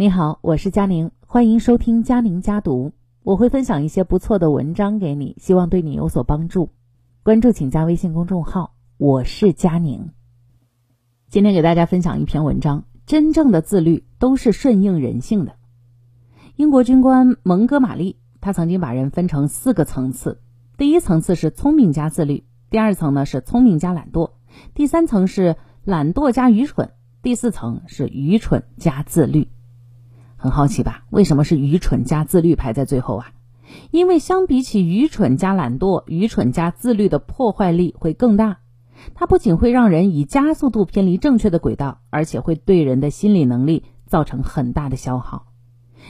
你好，我是佳宁，欢迎收听佳宁家读。我会分享一些不错的文章给你，希望对你有所帮助。关注请加微信公众号，我是佳宁。今天给大家分享一篇文章：真正的自律都是顺应人性的。英国军官蒙哥马利，他曾经把人分成四个层次：第一层次是聪明加自律，第二层呢是聪明加懒惰，第三层是懒惰加愚蠢，第四层是愚蠢加自律。很好奇吧？为什么是愚蠢加自律排在最后啊？因为相比起愚蠢加懒惰，愚蠢加自律的破坏力会更大。它不仅会让人以加速度偏离正确的轨道，而且会对人的心理能力造成很大的消耗。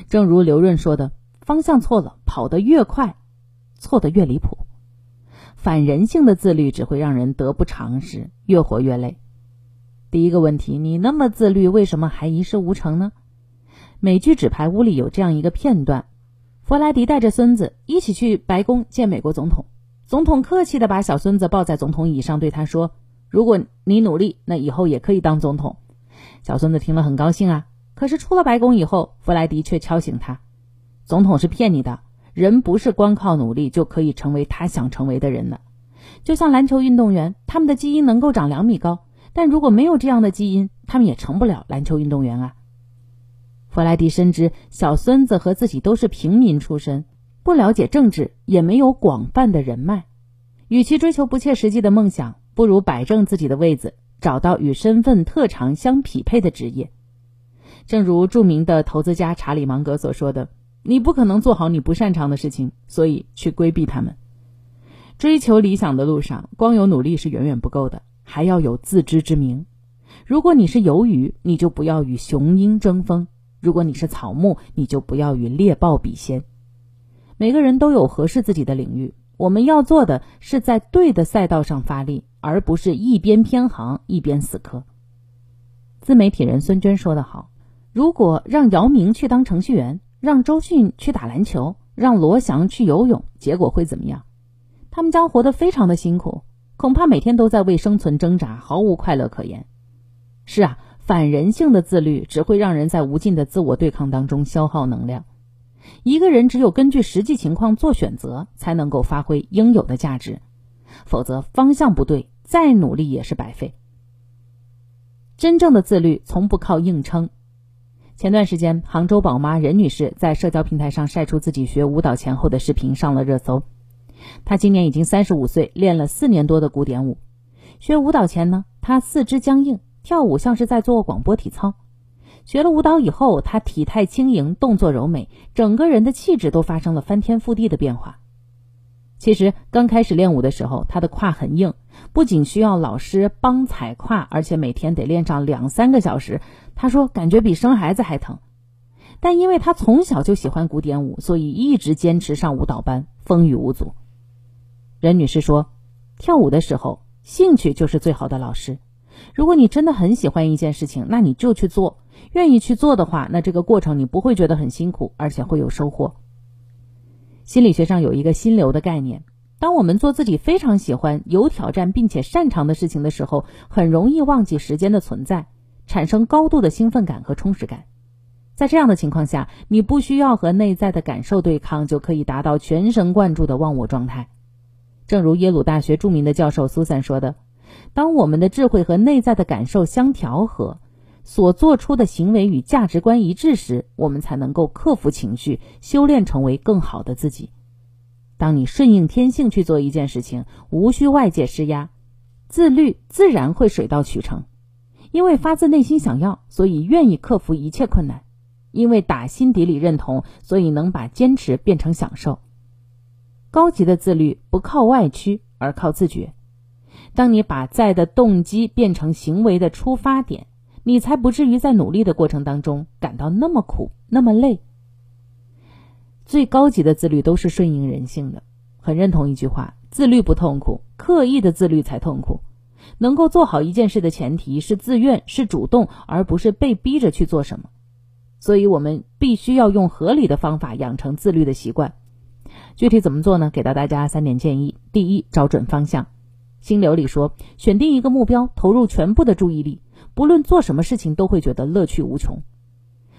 正如刘润说的：“方向错了，跑得越快，错得越离谱。”反人性的自律只会让人得不偿失，越活越累。第一个问题：你那么自律，为什么还一事无成呢？美剧《纸牌屋》里有这样一个片段：弗莱迪带着孙子一起去白宫见美国总统，总统客气地把小孙子抱在总统椅上，对他说：“如果你努力，那以后也可以当总统。”小孙子听了很高兴啊。可是出了白宫以后，弗莱迪却敲醒他：“总统是骗你的，人不是光靠努力就可以成为他想成为的人的。就像篮球运动员，他们的基因能够长两米高，但如果没有这样的基因，他们也成不了篮球运动员啊。”弗莱迪深知小孙子和自己都是平民出身，不了解政治，也没有广泛的人脉。与其追求不切实际的梦想，不如摆正自己的位子，找到与身份特长相匹配的职业。正如著名的投资家查理芒格所说的：“你不可能做好你不擅长的事情，所以去规避他们。”追求理想的路上，光有努力是远远不够的，还要有自知之明。如果你是游鱼，你就不要与雄鹰争锋。如果你是草木，你就不要与猎豹比先。每个人都有合适自己的领域，我们要做的是在对的赛道上发力，而不是一边偏航一边死磕。自媒体人孙娟说得好：“如果让姚明去当程序员，让周迅去打篮球，让罗翔去游泳，结果会怎么样？他们将活得非常的辛苦，恐怕每天都在为生存挣扎，毫无快乐可言。”是啊。反人性的自律只会让人在无尽的自我对抗当中消耗能量。一个人只有根据实际情况做选择，才能够发挥应有的价值，否则方向不对，再努力也是白费。真正的自律从不靠硬撑。前段时间，杭州宝妈任女士在社交平台上晒出自己学舞蹈前后的视频，上了热搜。她今年已经三十五岁，练了四年多的古典舞。学舞蹈前呢，她四肢僵硬。跳舞像是在做广播体操，学了舞蹈以后，她体态轻盈，动作柔美，整个人的气质都发生了翻天覆地的变化。其实刚开始练舞的时候，她的胯很硬，不仅需要老师帮踩胯，而且每天得练上两三个小时。她说感觉比生孩子还疼，但因为她从小就喜欢古典舞，所以一直坚持上舞蹈班，风雨无阻。任女士说，跳舞的时候，兴趣就是最好的老师。如果你真的很喜欢一件事情，那你就去做。愿意去做的话，那这个过程你不会觉得很辛苦，而且会有收获。心理学上有一个心流的概念，当我们做自己非常喜欢、有挑战并且擅长的事情的时候，很容易忘记时间的存在，产生高度的兴奋感和充实感。在这样的情况下，你不需要和内在的感受对抗，就可以达到全神贯注的忘我状态。正如耶鲁大学著名的教授苏珊说的。当我们的智慧和内在的感受相调和，所做出的行为与价值观一致时，我们才能够克服情绪，修炼成为更好的自己。当你顺应天性去做一件事情，无需外界施压，自律自然会水到渠成。因为发自内心想要，所以愿意克服一切困难；因为打心底里认同，所以能把坚持变成享受。高级的自律不靠外驱，而靠自觉。当你把在的动机变成行为的出发点，你才不至于在努力的过程当中感到那么苦、那么累。最高级的自律都是顺应人性的，很认同一句话：自律不痛苦，刻意的自律才痛苦。能够做好一件事的前提是自愿、是主动，而不是被逼着去做什么。所以，我们必须要用合理的方法养成自律的习惯。具体怎么做呢？给到大家三点建议：第一，找准方向。心流里说，选定一个目标，投入全部的注意力，不论做什么事情都会觉得乐趣无穷。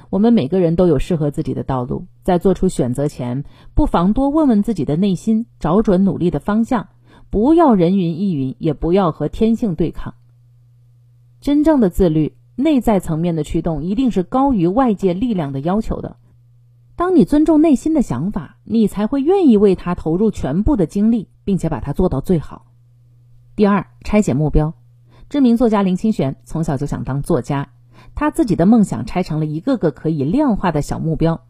我们每个人都有适合自己的道路，在做出选择前，不妨多问问自己的内心，找准努力的方向，不要人云亦云，也不要和天性对抗。真正的自律，内在层面的驱动一定是高于外界力量的要求的。当你尊重内心的想法，你才会愿意为他投入全部的精力，并且把它做到最好。第二，拆解目标。知名作家林清玄从小就想当作家。他自己的梦想拆成了一个个可以量化的小目标，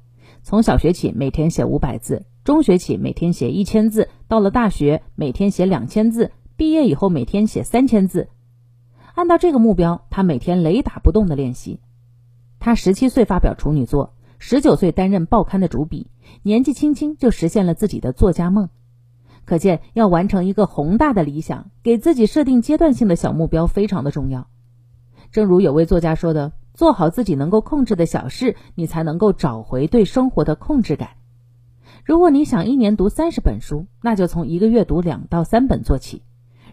从小学起每天写五百字，中学起每天写一千字，到了大学每天写两千字，毕业以后每天写三千字。按照这个目标，他每天雷打不动的练习。他十七岁发表处女作，十九岁担任报刊的主笔，年纪轻轻就实现了自己的作家梦。可见，要完成一个宏大的理想，给自己设定阶段性的小目标非常的重要。正如有位作家说的：“做好自己能够控制的小事，你才能够找回对生活的控制感。如果你想一年读三十本书，那就从一个月读两到三本做起；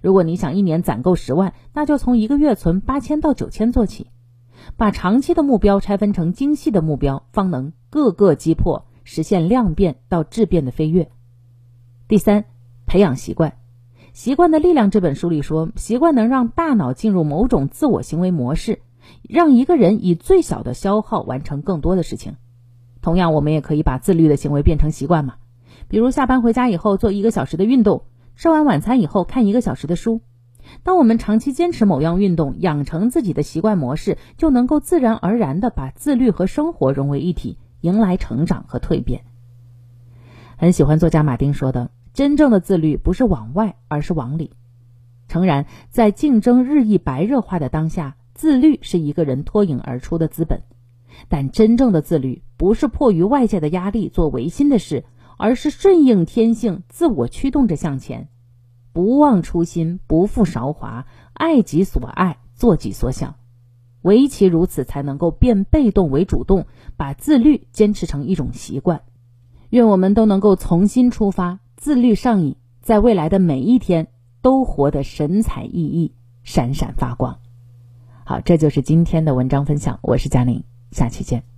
如果你想一年攒够十万，那就从一个月存八千到九千做起。把长期的目标拆分成精细的目标，方能各个击破，实现量变到质变的飞跃。第三，培养习惯。《习惯的力量》这本书里说，习惯能让大脑进入某种自我行为模式，让一个人以最小的消耗完成更多的事情。同样，我们也可以把自律的行为变成习惯嘛，比如下班回家以后做一个小时的运动，吃完晚餐以后看一个小时的书。当我们长期坚持某样运动，养成自己的习惯模式，就能够自然而然地把自律和生活融为一体，迎来成长和蜕变。很喜欢作家马丁说的。真正的自律不是往外，而是往里。诚然，在竞争日益白热化的当下，自律是一个人脱颖而出的资本。但真正的自律不是迫于外界的压力做违心的事，而是顺应天性，自我驱动着向前，不忘初心，不负韶华，爱己所爱，做己所想。唯其如此，才能够变被动为主动，把自律坚持成一种习惯。愿我们都能够从心出发。自律上瘾，在未来的每一天都活得神采奕奕、闪闪发光。好，这就是今天的文章分享。我是佳宁，下期见。